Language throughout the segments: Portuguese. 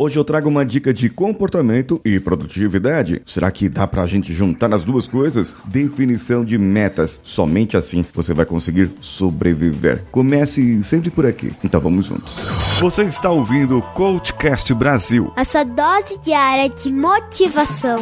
Hoje eu trago uma dica de comportamento e produtividade. Será que dá pra gente juntar as duas coisas? Definição de metas. Somente assim você vai conseguir sobreviver. Comece sempre por aqui. Então vamos juntos. Você está ouvindo o Coachcast Brasil. A sua dose diária de motivação.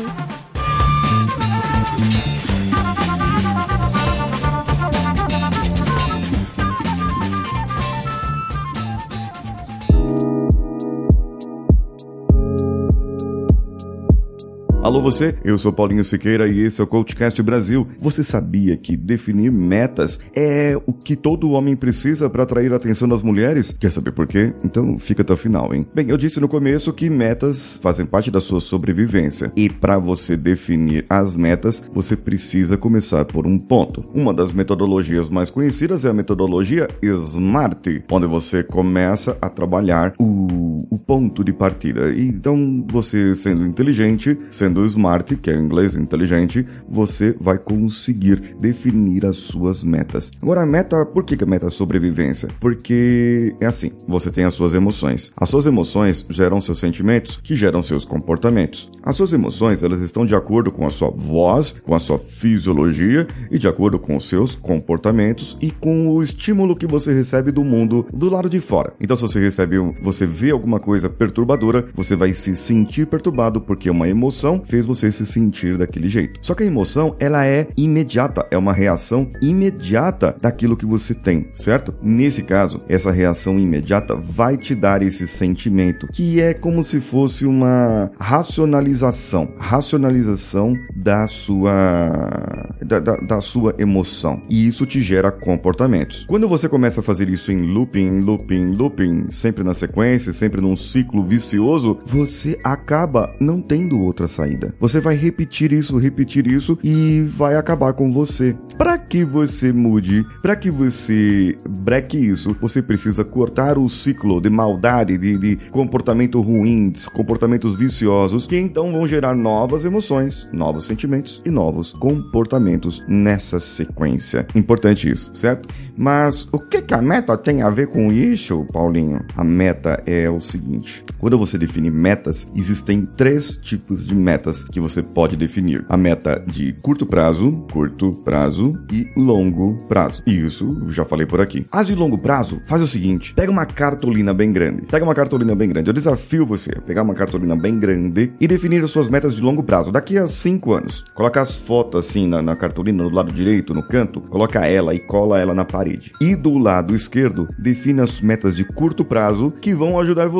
Alô você, eu sou Paulinho Siqueira e esse é o Coachcast Brasil. Você sabia que definir metas é o que todo homem precisa para atrair a atenção das mulheres? Quer saber por quê? Então fica até o final, hein? Bem, eu disse no começo que metas fazem parte da sua sobrevivência. E para você definir as metas, você precisa começar por um ponto. Uma das metodologias mais conhecidas é a metodologia SMART, onde você começa a trabalhar o, o ponto de partida. Então, você sendo inteligente, sendo sendo smart, que é em inglês inteligente, você vai conseguir definir as suas metas. Agora, a meta, por que, que a meta é sobrevivência? Porque é assim: você tem as suas emoções. As suas emoções geram seus sentimentos, que geram seus comportamentos. As suas emoções, elas estão de acordo com a sua voz, com a sua fisiologia e de acordo com os seus comportamentos e com o estímulo que você recebe do mundo do lado de fora. Então, se você recebe, você vê alguma coisa perturbadora, você vai se sentir perturbado porque uma emoção fez você se sentir daquele jeito. Só que a emoção, ela é imediata, é uma reação imediata daquilo que você tem, certo? Nesse caso, essa reação imediata vai te dar esse sentimento, que é como se fosse uma racionalização, racionalização da sua da, da, da sua emoção. E isso te gera comportamentos. Quando você começa a fazer isso em looping, looping, looping, sempre na sequência, sempre num ciclo vicioso, você acaba não tendo outra saída saída. Você vai repetir isso, repetir isso e vai acabar com você. Para que você mude, para que você breque isso, você precisa cortar o ciclo de maldade, de, de comportamento ruim, de comportamentos viciosos, que então vão gerar novas emoções, novos sentimentos e novos comportamentos nessa sequência. Importante isso, certo? Mas o que, que a meta tem a ver com isso, Paulinho? A meta é o seguinte: quando você define metas, existem três tipos de metas que você pode definir. A meta de curto prazo, curto prazo e longo prazo. Isso já falei por aqui. As de longo prazo, faz o seguinte: pega uma cartolina bem grande. Pega uma cartolina bem grande. Eu desafio você a pegar uma cartolina bem grande e definir as suas metas de longo prazo, daqui a 5 anos. Coloca as fotos assim na, na cartolina, do lado direito, no canto, coloca ela e cola ela na parede. E do lado esquerdo, defina as metas de curto prazo que vão ajudar você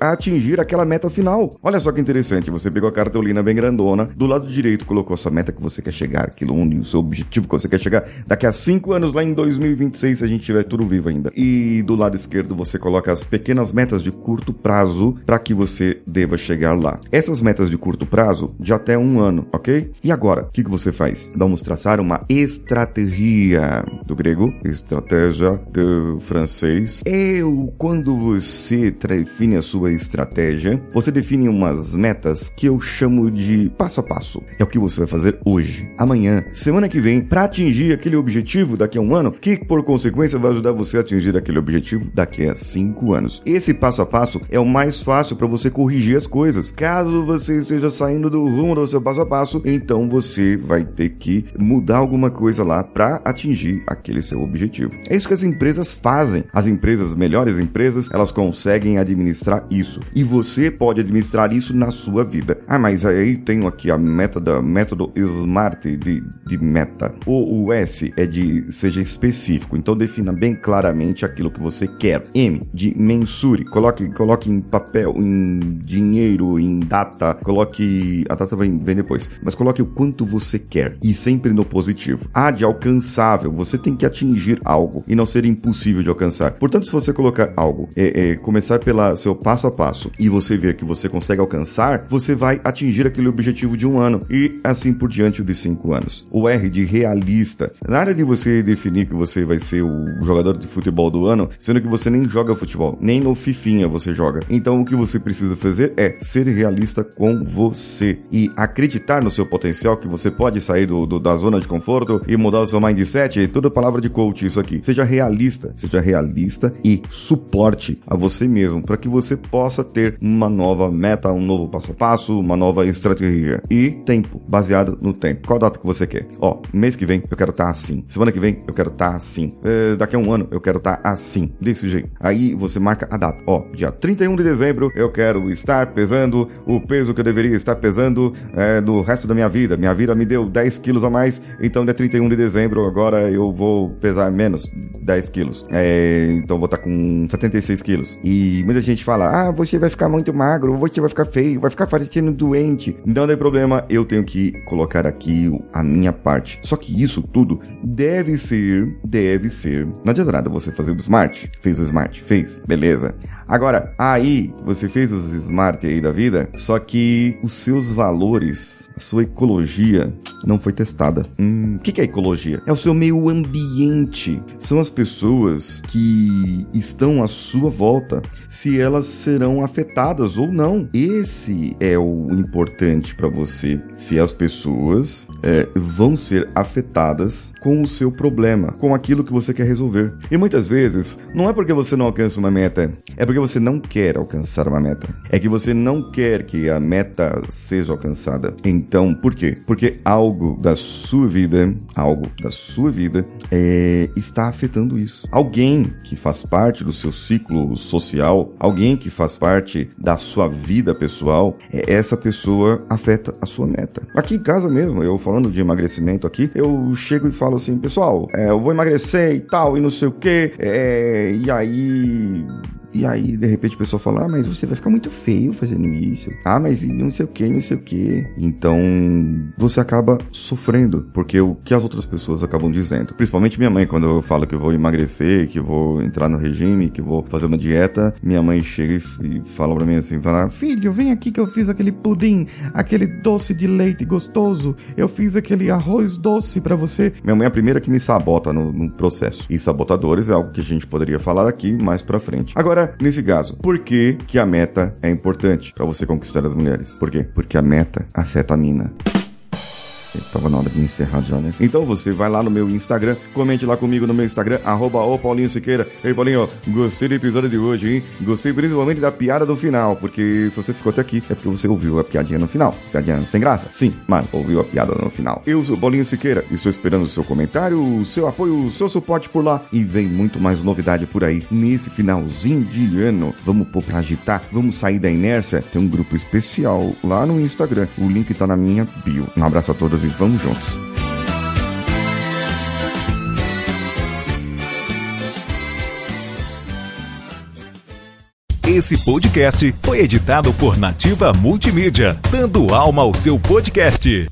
a atingir aquela meta final. Olha só que interessante, você pegou a cartolina bem grandona. Do lado direito colocou a sua meta que você quer chegar, aquilo onde o seu objetivo que você quer chegar daqui a 5 anos, lá em 2026, se a gente tiver tudo vivo ainda. E do lado esquerdo você coloca as pequenas metas de curto prazo para que você deva chegar lá. Essas metas de curto prazo de até um ano, ok? E agora, o que, que você faz? Vamos traçar uma estratégia do grego, estratégia do francês. Eu, quando você define a sua estratégia, você define umas metas que eu chamo de passo a passo. É o que você vai fazer hoje, amanhã, semana que vem, para atingir aquele objetivo daqui a um ano, que por consequência vai ajudar você a atingir aquele objetivo daqui a cinco anos. Esse passo a passo é o mais fácil para você corrigir as coisas. Caso você esteja saindo do rumo do seu passo a passo, então você vai ter que mudar alguma coisa lá para atingir aquele seu objetivo. É isso que as empresas fazem. As empresas, melhores empresas, elas conseguem administrar isso. E você pode administrar isso na sua vida. Ah, mas aí tenho aqui a método, método SMART de, de meta. O, o S é de seja específico, então defina bem claramente aquilo que você quer. M de mensure, coloque, coloque em papel, em dinheiro, em data, coloque. A data vem, vem depois, mas coloque o quanto você quer e sempre no positivo. A de alcançável, você tem que atingir algo e não ser impossível de alcançar. Portanto, se você colocar algo, é, é começar pelo seu passo a passo e você ver que você consegue alcançar, você vai atingir aquele objetivo de um ano e assim por diante de cinco anos. O R de realista. Na área de você definir que você vai ser o jogador de futebol do ano, sendo que você nem joga futebol, nem no fifinha você joga. Então o que você precisa fazer é ser realista com você e acreditar no seu potencial que você pode sair do, do, da zona de conforto e mudar o seu mindset. É toda palavra de coach isso aqui. Seja realista, seja realista e suporte a você mesmo para que que você possa ter uma nova meta, um novo passo a passo, uma nova estratégia. E tempo, baseado no tempo. Qual data que você quer? Ó, mês que vem eu quero estar tá assim. Semana que vem eu quero estar tá assim. É, daqui a um ano eu quero estar tá assim. Desse jeito. Aí você marca a data. Ó, dia 31 de dezembro eu quero estar pesando o peso que eu deveria estar pesando é, no resto da minha vida. Minha vida me deu 10 quilos a mais, então dia 31 de dezembro agora eu vou pesar menos 10 quilos. É, então vou estar com 76 quilos. E muita gente fala: ah, você vai ficar muito magro, você vai ficar feio, vai ficar parecendo doente. Não tem problema, eu tenho que colocar aqui a minha parte. Só que isso tudo deve ser, deve ser. Não adianta nada você fazer o smart. Fez o smart, fez, beleza. Agora, aí você fez os smart aí da vida, só que os seus valores, sua ecologia não foi testada. Hum, o que, que é ecologia? É o seu meio ambiente. São as pessoas que estão à sua volta, se elas serão afetadas ou não. Esse é o importante para você. Se as pessoas é, vão ser afetadas com o seu problema, com aquilo que você quer resolver. E muitas vezes, não é porque você não alcança uma meta, é porque você não quer alcançar uma meta. É que você não quer que a meta seja alcançada. Então, por quê? Porque algo da sua vida, algo da sua vida, é, está afetando isso. Alguém que faz parte do seu ciclo social, alguém que faz parte da sua vida pessoal, é, essa pessoa afeta a sua meta. Aqui em casa mesmo, eu falando de emagrecimento aqui, eu chego e falo assim, pessoal, é, eu vou emagrecer e tal, e não sei o que, é, e aí e aí, de repente, a pessoa fala: Ah, mas você vai ficar muito feio fazendo isso. Ah, mas não sei o que, não sei o que. Então, você acaba sofrendo, porque o que as outras pessoas acabam dizendo. Principalmente minha mãe, quando eu falo que eu vou emagrecer, que vou entrar no regime, que vou fazer uma dieta, minha mãe chega e fala pra mim assim: fala, Filho, vem aqui que eu fiz aquele pudim, aquele doce de leite gostoso. Eu fiz aquele arroz doce para você. Minha mãe é a primeira que me sabota no, no processo. E sabotadores é algo que a gente poderia falar aqui mais pra frente. Agora, nesse caso, por que, que a meta é importante para você conquistar as mulheres? Por quê? Porque a meta afeta a mina. Tava na hora de encerrar já, né? Então você vai lá no meu Instagram, comente lá comigo no meu Instagram, arroba o Paulinho Siqueira. Ei, Paulinho, gostei do episódio de hoje, hein? Gostei principalmente da piada do final, porque se você ficou até aqui, é porque você ouviu a piadinha no final. Piadinha sem graça? Sim, mas ouviu a piada no final. Eu sou Paulinho Siqueira, estou esperando o seu comentário, o seu apoio, o seu suporte por lá. E vem muito mais novidade por aí. Nesse finalzinho de ano, vamos pôr pra agitar, vamos sair da inércia. Tem um grupo especial lá no Instagram. O link tá na minha bio. Um abraço a todos e vamos juntos. Esse podcast foi editado por Nativa Multimídia, dando alma ao seu podcast.